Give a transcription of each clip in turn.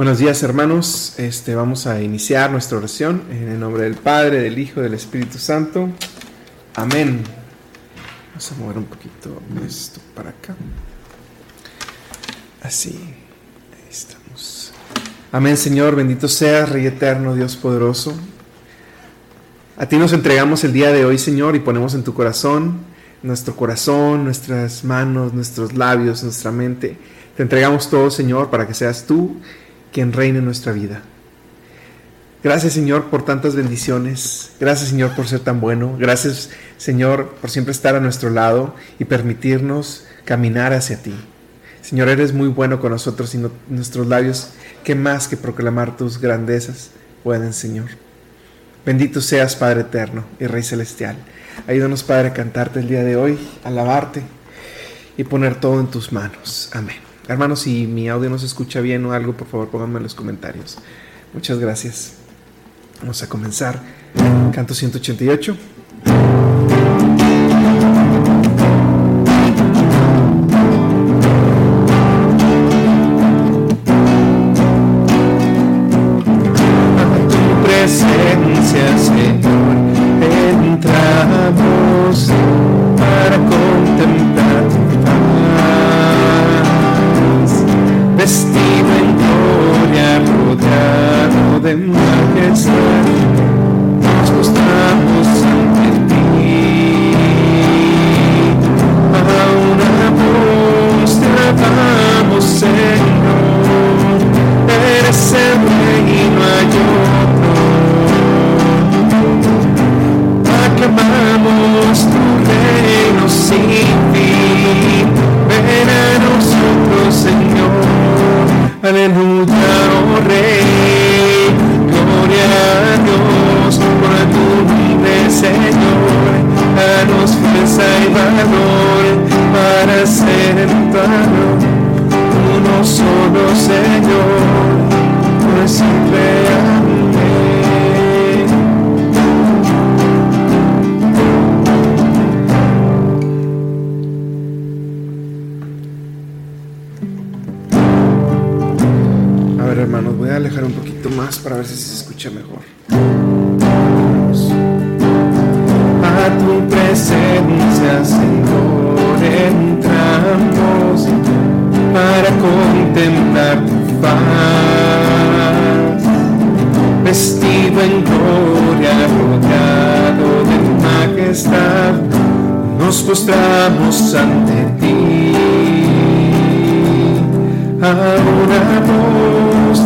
Buenos días hermanos, este, vamos a iniciar nuestra oración en el nombre del Padre, del Hijo, del Espíritu Santo. Amén. Vamos a mover un poquito esto para acá. Así, ahí estamos. Amén Señor, bendito seas, Rey eterno, Dios poderoso. A ti nos entregamos el día de hoy Señor y ponemos en tu corazón, nuestro corazón, nuestras manos, nuestros labios, nuestra mente. Te entregamos todo Señor para que seas tú quien reine en nuestra vida. Gracias Señor por tantas bendiciones. Gracias Señor por ser tan bueno. Gracias Señor por siempre estar a nuestro lado y permitirnos caminar hacia ti. Señor, eres muy bueno con nosotros y nuestros labios, que más que proclamar tus grandezas pueden, Señor. Bendito seas, Padre eterno y Rey celestial. Ayúdanos, Padre, a cantarte el día de hoy, alabarte y poner todo en tus manos. Amén. Hermanos, si mi audio no se escucha bien o algo, por favor pónganme en los comentarios. Muchas gracias. Vamos a comenzar. Canto 188. It's like hermanos, voy a alejar un poquito más para ver si se escucha mejor. A tu presencia, Señor, entramos para contemplar tu paz. Vestido en gloria, rodeado de majestad, nos postramos ante ti. adoramos.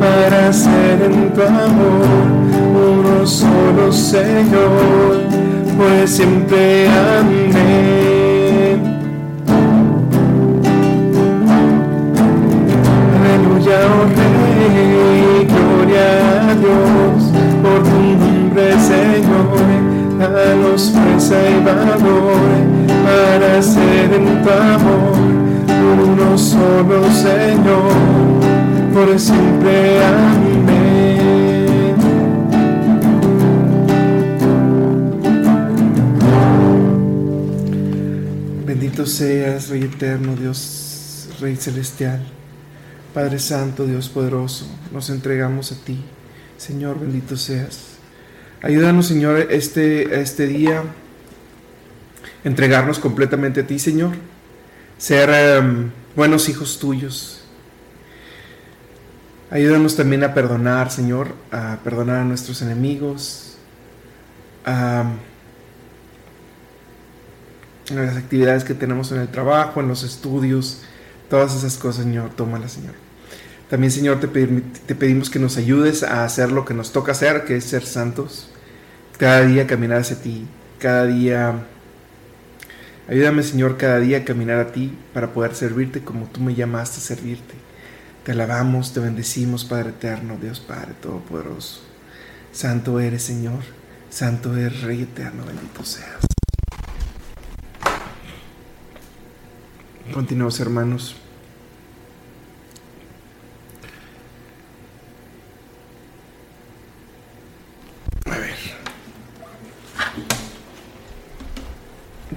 para ser en tu amor uno solo, Señor, pues siempre amén. Aleluya, oh Rey, gloria a Dios por tu nombre, Señor, danos fuerza y valor para ser en tu amor, uno solo, Señor, por siempre, amén. Bendito seas, Rey eterno, Dios, Rey celestial, Padre Santo, Dios poderoso, nos entregamos a ti Señor, bendito seas. Ayúdanos, Señor, este, este día, entregarnos completamente a ti, Señor. Ser em, buenos hijos tuyos. Ayúdanos también a perdonar, Señor, a perdonar a nuestros enemigos, a, las actividades que tenemos en el trabajo, en los estudios, todas esas cosas, Señor, tómalas, Señor. También, Señor, te, pedimos que nos ayudes a hacer lo que nos toca hacer, que es ser santos. Cada día caminar hacia ti. Cada día... Ayúdame, Señor, cada día a caminar a ti para poder servirte como tú me llamaste a servirte. Te alabamos, te bendecimos, Padre eterno, Dios Padre Todopoderoso. Santo eres, Señor. Santo eres, Rey eterno, bendito seas. Continuamos, hermanos. A ver.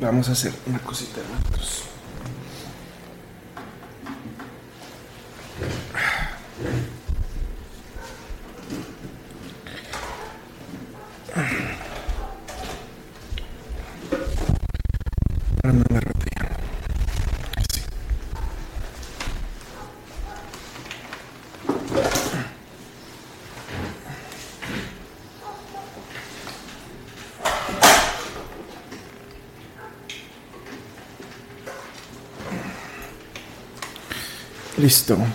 Vamos a hacer una cosita, hermanos. cristão.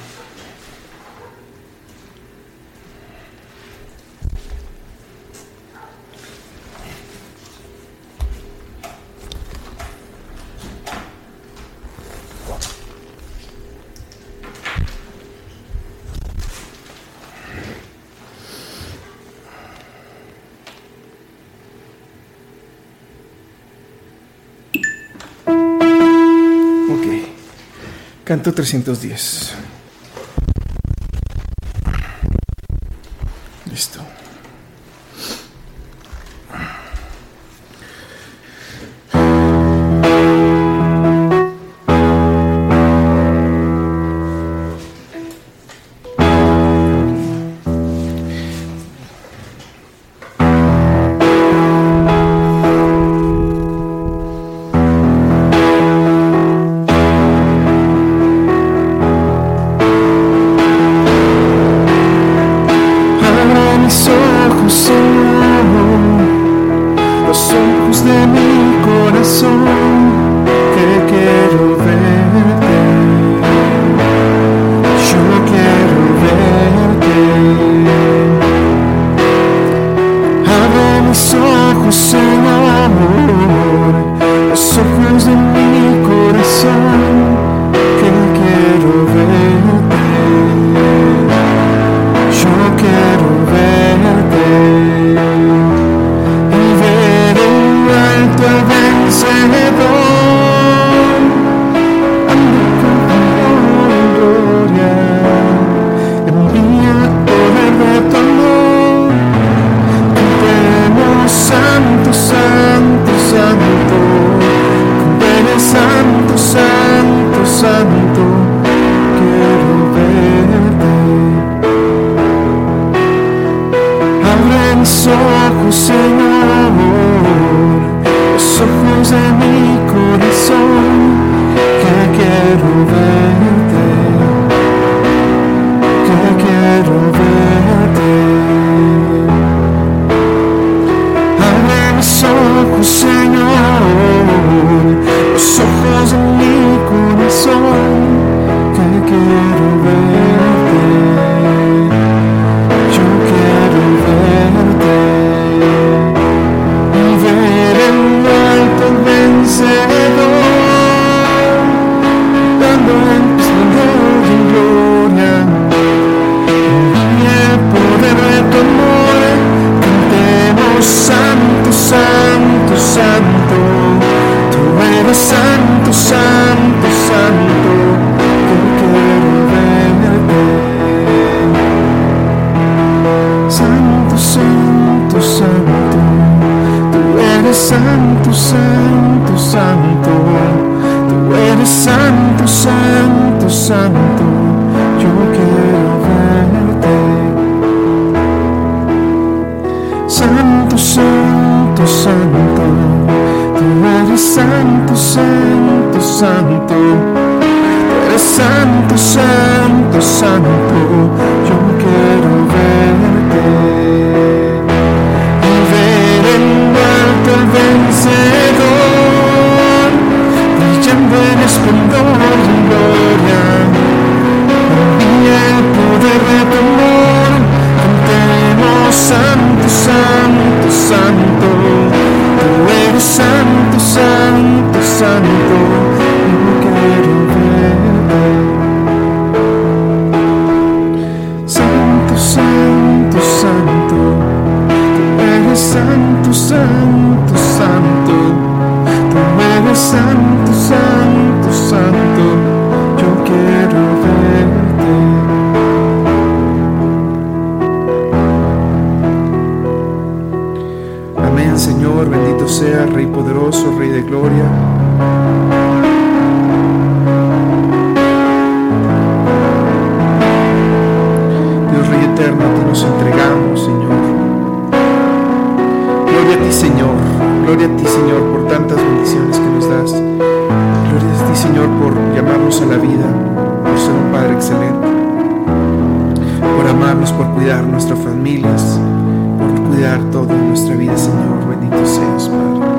Canto 310. love you. Eterno, a nos entregamos, Señor. Gloria a ti, Señor. Gloria a ti, Señor, por tantas bendiciones que nos das. Gloria a ti, Señor, por llamarnos a la vida, por ser un Padre excelente, por amarnos, por cuidar nuestras familias, por cuidar toda nuestra vida, Señor. Bendito seas, Padre.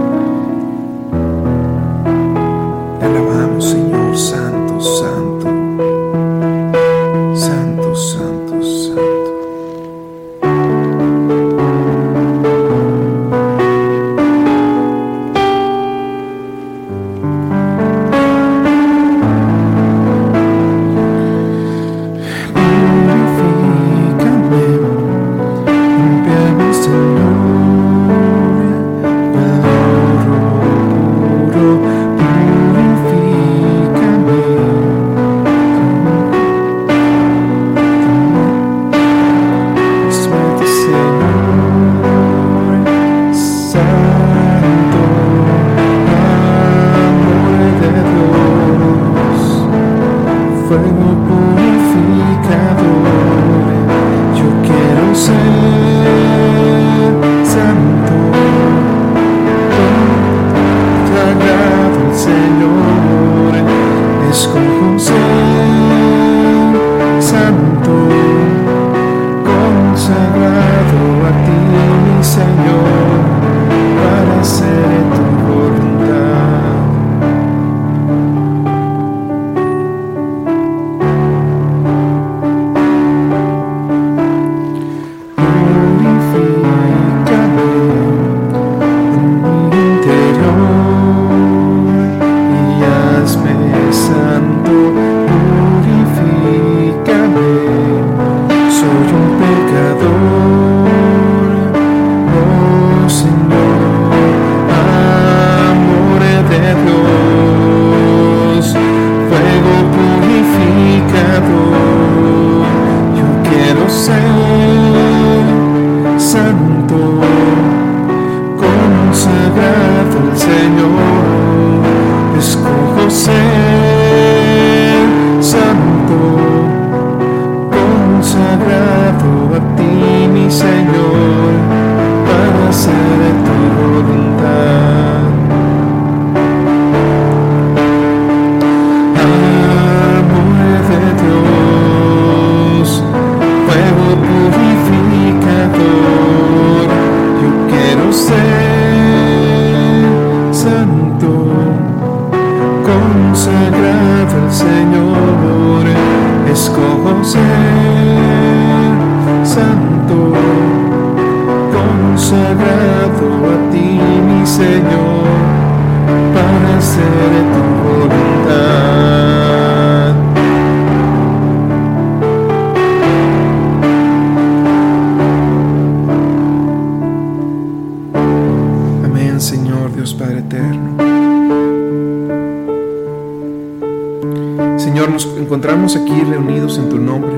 Encontramos aquí reunidos en tu nombre,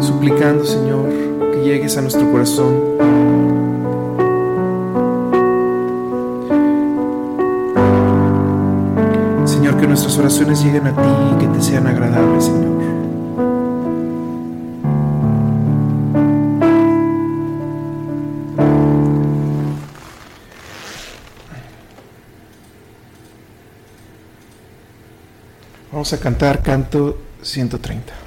suplicando, Señor, que llegues a nuestro corazón. Señor, que nuestras oraciones lleguen a ti y que te sean agradables, Señor. A cantar canto 130.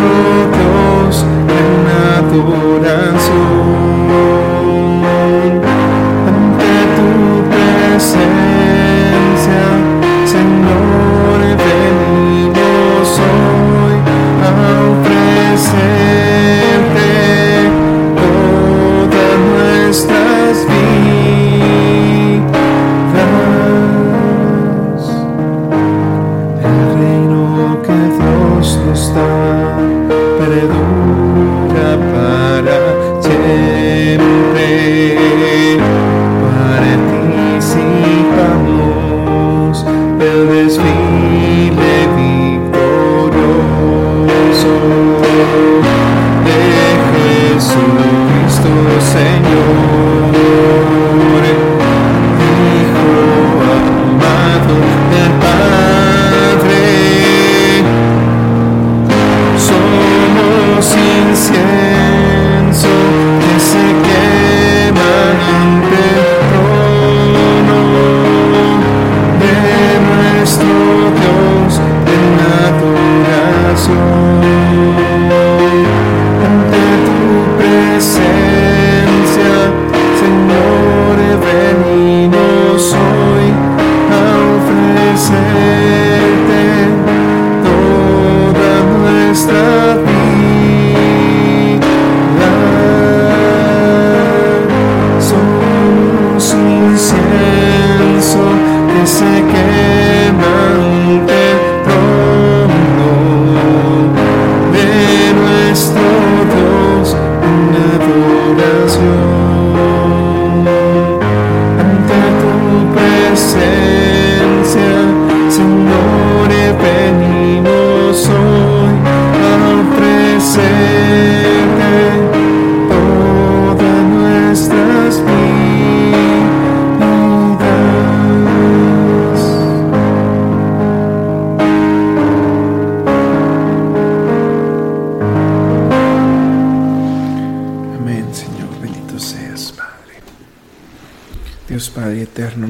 frutos en adoración.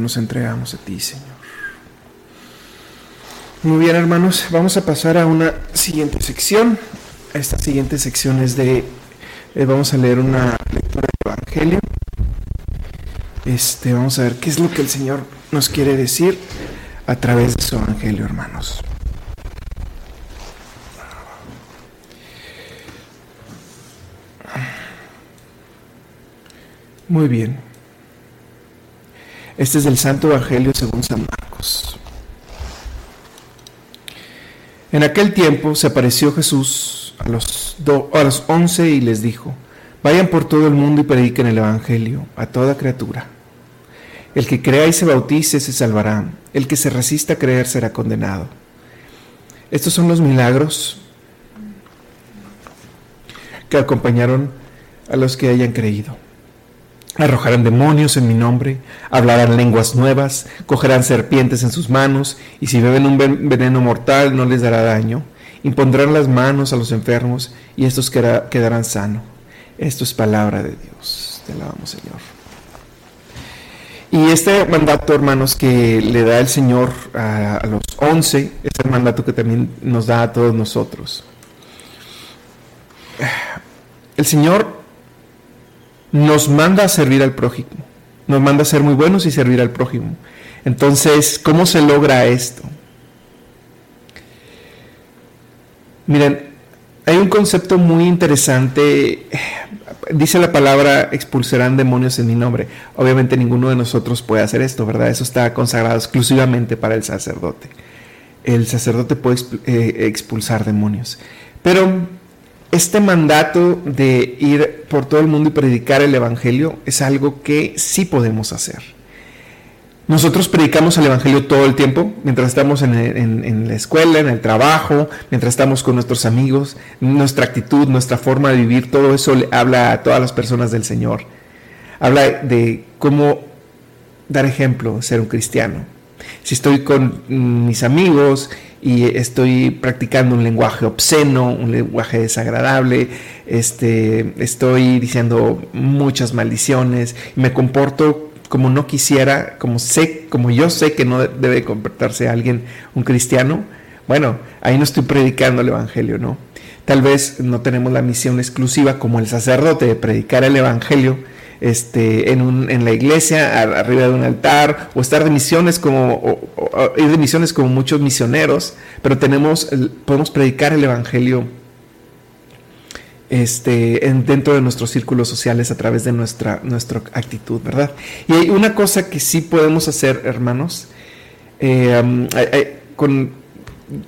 Nos entregamos a ti, Señor. Muy bien, hermanos, vamos a pasar a una siguiente sección. Esta siguiente sección es de, eh, vamos a leer una lectura del Evangelio. Este, vamos a ver qué es lo que el Señor nos quiere decir a través de su Evangelio, hermanos. Muy bien. Este es el Santo Evangelio según San Marcos. En aquel tiempo se apareció Jesús a los, a los once y les dijo, vayan por todo el mundo y prediquen el Evangelio a toda criatura. El que crea y se bautice se salvará, el que se resista a creer será condenado. Estos son los milagros que acompañaron a los que hayan creído Arrojarán demonios en mi nombre, hablarán lenguas nuevas, cogerán serpientes en sus manos, y si beben un veneno mortal no les dará daño. Impondrán las manos a los enfermos, y estos quedarán sanos. Esto es palabra de Dios. Te alabamos, Señor. Y este mandato, hermanos, que le da el Señor a, a los once, es el mandato que también nos da a todos nosotros. El Señor nos manda a servir al prójimo, nos manda a ser muy buenos y servir al prójimo. Entonces, ¿cómo se logra esto? Miren, hay un concepto muy interesante, dice la palabra expulsarán demonios en mi nombre. Obviamente ninguno de nosotros puede hacer esto, ¿verdad? Eso está consagrado exclusivamente para el sacerdote. El sacerdote puede eh, expulsar demonios. Pero este mandato de ir por todo el mundo y predicar el Evangelio es algo que sí podemos hacer. Nosotros predicamos el Evangelio todo el tiempo, mientras estamos en, la escuela, en el trabajo, mientras estamos con nuestros amigos, nuestra actitud, nuestra forma de vivir, todo eso habla a todas las personas del Señor. Habla de cómo dar ejemplo, ser un cristiano. Si estoy con mis amigos y estoy practicando un lenguaje obsceno, un lenguaje desagradable, este, estoy diciendo muchas maldiciones, me comporto como no quisiera, como sé, como yo sé que no debe comportarse alguien, un cristiano, bueno, ahí no estoy predicando el evangelio, ¿no? Tal vez no tenemos la misión exclusiva como el sacerdote de predicar el evangelio, este, en, un, en la iglesia, arriba de un altar, o estar de misiones como, ir de misiones como muchos misioneros, pero tenemos, podemos predicar el Evangelio este, en, dentro de nuestros círculos sociales a través de nuestra, actitud, ¿verdad? Y hay una cosa que sí podemos hacer, hermanos, eh,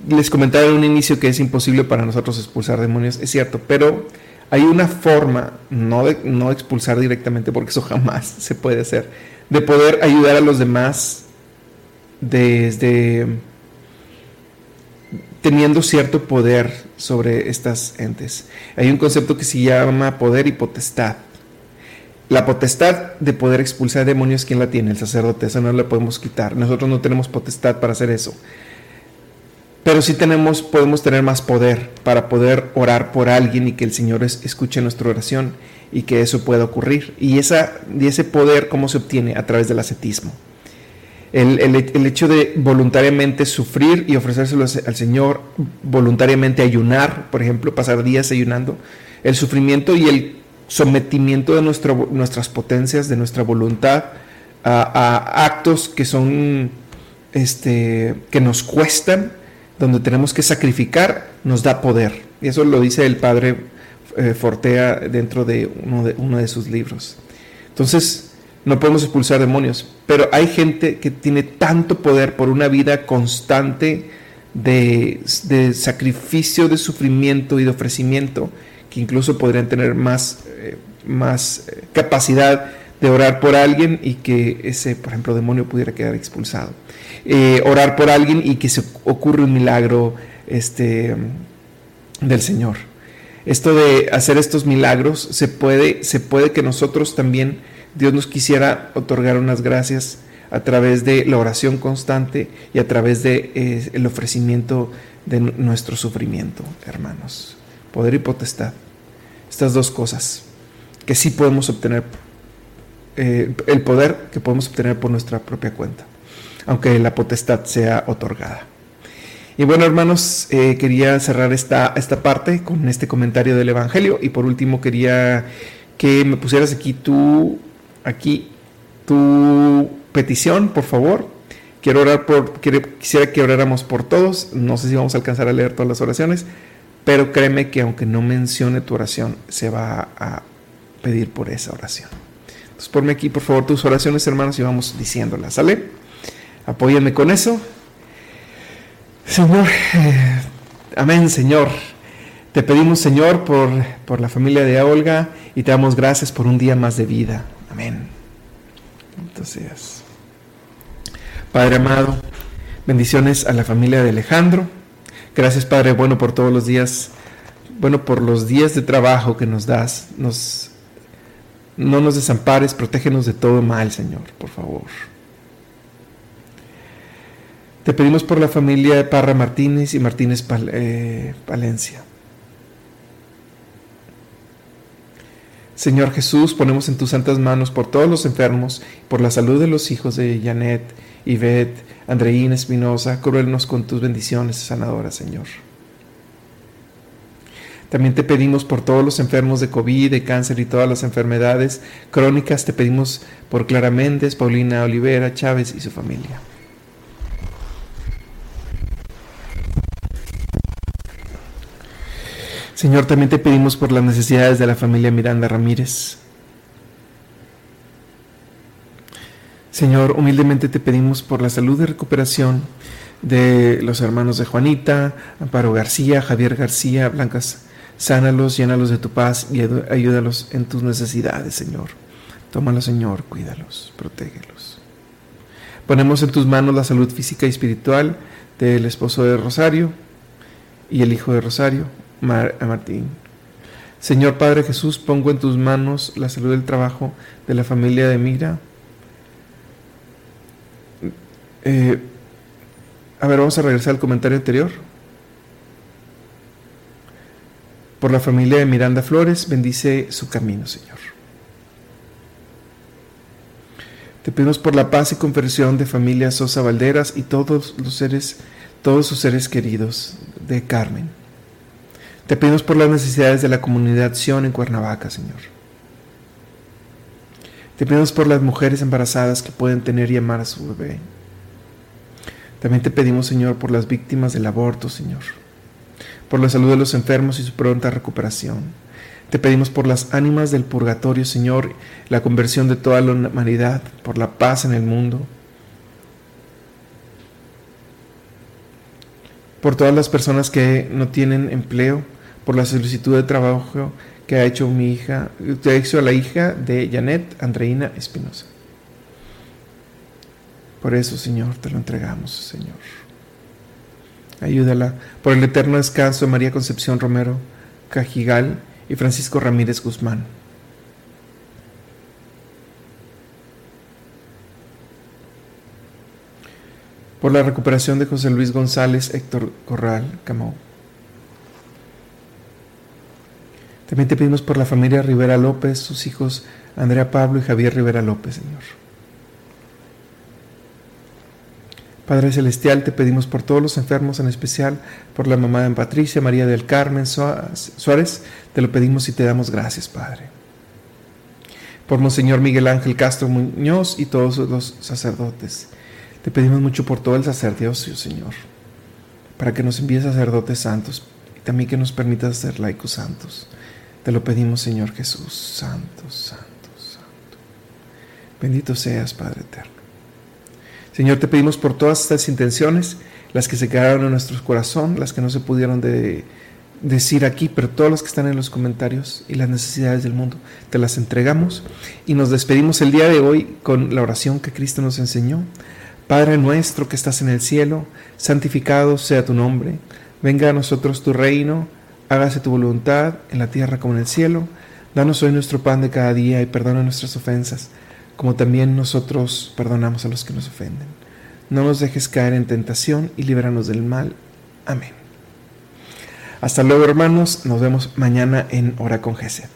les comentaba en un inicio que es imposible para nosotros expulsar demonios, es cierto, pero hay una forma, no de no expulsar directamente, porque eso jamás se puede hacer, de poder ayudar a los demás desde teniendo cierto poder sobre estas entes. Hay un concepto que se llama poder y potestad. La potestad de poder expulsar demonios, ¿quién la tiene? El sacerdote, eso no la podemos quitar. Nosotros no tenemos potestad para hacer eso pero sí tenemos, podemos tener más poder para poder orar por alguien y que el Señor escuche nuestra oración y que eso pueda ocurrir. Y, esa, ese poder, ¿cómo se obtiene? A través del ascetismo. El, el, hecho de voluntariamente sufrir y ofrecérselo al Señor, voluntariamente ayunar, por ejemplo, pasar días ayunando, el sufrimiento y el sometimiento de nuestro, nuestras potencias, de nuestra voluntad a, a actos que son, este, que nos cuestan, donde tenemos que sacrificar, nos da poder. Y eso lo dice el padre eh, Fortea dentro de uno, de sus libros. Entonces, no podemos expulsar demonios, pero hay gente que tiene tanto poder por una vida constante de, sacrificio, de sufrimiento y de ofrecimiento, que incluso podrían tener más, eh, más eh, capacidad de orar por alguien y que ese, por ejemplo, demonio pudiera quedar expulsado. Eh, orar por alguien y que se ocurra un milagro este, del Señor. Esto de hacer estos milagros, se puede, se puede que nosotros también, Dios nos quisiera otorgar unas gracias a través de la oración constante y a través de eh, el ofrecimiento de nuestro sufrimiento, hermanos. Poder y potestad. Estas dos cosas que sí podemos obtener, eh, el poder que podemos obtener por nuestra propia cuenta, aunque la potestad sea otorgada. Y bueno, hermanos, eh, quería cerrar esta, esta parte con este comentario del Evangelio. Y por último, quería que me pusieras aquí tu, aquí, tu petición, por favor. Quiero orar por, quisiera que oráramos por todos. No sé si vamos a alcanzar a leer todas las oraciones, pero créeme que aunque no mencione tu oración, se va a pedir por esa oración. Entonces ponme aquí, por favor, tus oraciones, hermanos, y vamos diciéndolas, ¿sale? Apóyame con eso. Señor, eh, amén, Señor. Te pedimos, Señor, por, por la familia de Olga y te damos gracias por un día más de vida. Amén. Entonces, Padre amado, bendiciones a la familia de Alejandro. Gracias, Padre, bueno, por todos los días, bueno, por los días de trabajo que nos das. Nos, no nos desampares, protégenos de todo mal, Señor, por favor. Te pedimos por la familia de Parra Martínez y Martínez eh, Palencia. Señor Jesús, ponemos en tus santas manos por todos los enfermos, por la salud de los hijos de Janet, Ivette, Andreína Espinosa, cúbrenos con tus bendiciones sanadoras, Señor. También te pedimos por todos los enfermos de COVID, de cáncer y todas las enfermedades crónicas. Te pedimos por Clara Méndez, Paulina Olivera, Chávez y su familia. Señor, también te pedimos por las necesidades de la familia Miranda Ramírez. Señor, humildemente te pedimos por la salud y recuperación de los hermanos de Juanita, Amparo García, Javier García, Blancas. Sánalos, llénalos de tu paz y ayúdalos en tus necesidades, Señor. Tómalos, Señor, cuídalos, protégelos. Ponemos en tus manos la salud física y espiritual del esposo de Rosario y el hijo de Rosario, Martín. Señor Padre Jesús, pongo en tus manos la salud del trabajo de la familia de Mira. Eh, a ver, vamos a regresar al comentario anterior. Por la familia de Miranda Flores, bendice su camino, Señor. Te pedimos por la paz y conversión de familia Sosa Valderas y todos los seres, todos sus seres queridos de Carmen. Te pedimos por las necesidades de la comunidad Sion en Cuernavaca, Señor. Te pedimos por las mujeres embarazadas que pueden tener y amar a su bebé. También te pedimos, Señor, por las víctimas del aborto, Señor. Por la salud de los enfermos y su pronta recuperación. Te pedimos por las ánimas del purgatorio, Señor, la conversión de toda la humanidad, por la paz en el mundo. Por todas las personas que no tienen empleo, por la solicitud de trabajo que ha hecho mi hija, que ha hecho a la hija de Janet Andreina Espinosa. Por eso, Señor, te lo entregamos, Señor. Ayúdala por el eterno descanso de María Concepción Romero Cajigal y Francisco Ramírez Guzmán. Por la recuperación de José Luis González Héctor Corral Camau. También te pedimos por la familia Rivera López, sus hijos Andrea Pablo y Javier Rivera López, Señor. Padre Celestial, te pedimos por todos los enfermos, en especial por la mamá de Patricia, María del Carmen Suárez, te lo pedimos y te damos gracias, Padre. Por Monseñor Miguel Ángel Castro Muñoz y todos los sacerdotes. Te pedimos mucho por todo el sacerdocio, Señor, para que nos envíes sacerdotes santos y también que nos permitas ser laicos santos. Te lo pedimos, Señor Jesús, santo, santo, santo. Bendito seas, Padre eterno. Señor, te pedimos por todas estas intenciones, las que se quedaron en nuestro corazón, las que no se pudieron de, decir aquí, pero todos los que están en los comentarios y las necesidades del mundo, te las entregamos y nos despedimos el día de hoy con la oración que Cristo nos enseñó. Padre nuestro que estás en el cielo, santificado sea tu nombre, venga a nosotros tu reino, hágase tu voluntad en la tierra como en el cielo. Danos hoy nuestro pan de cada día y perdona nuestras ofensas, como también nosotros perdonamos a los que nos ofenden. No nos dejes caer en tentación y líbranos del mal. Amén. Hasta luego hermanos, nos vemos mañana en Hora con Gesed.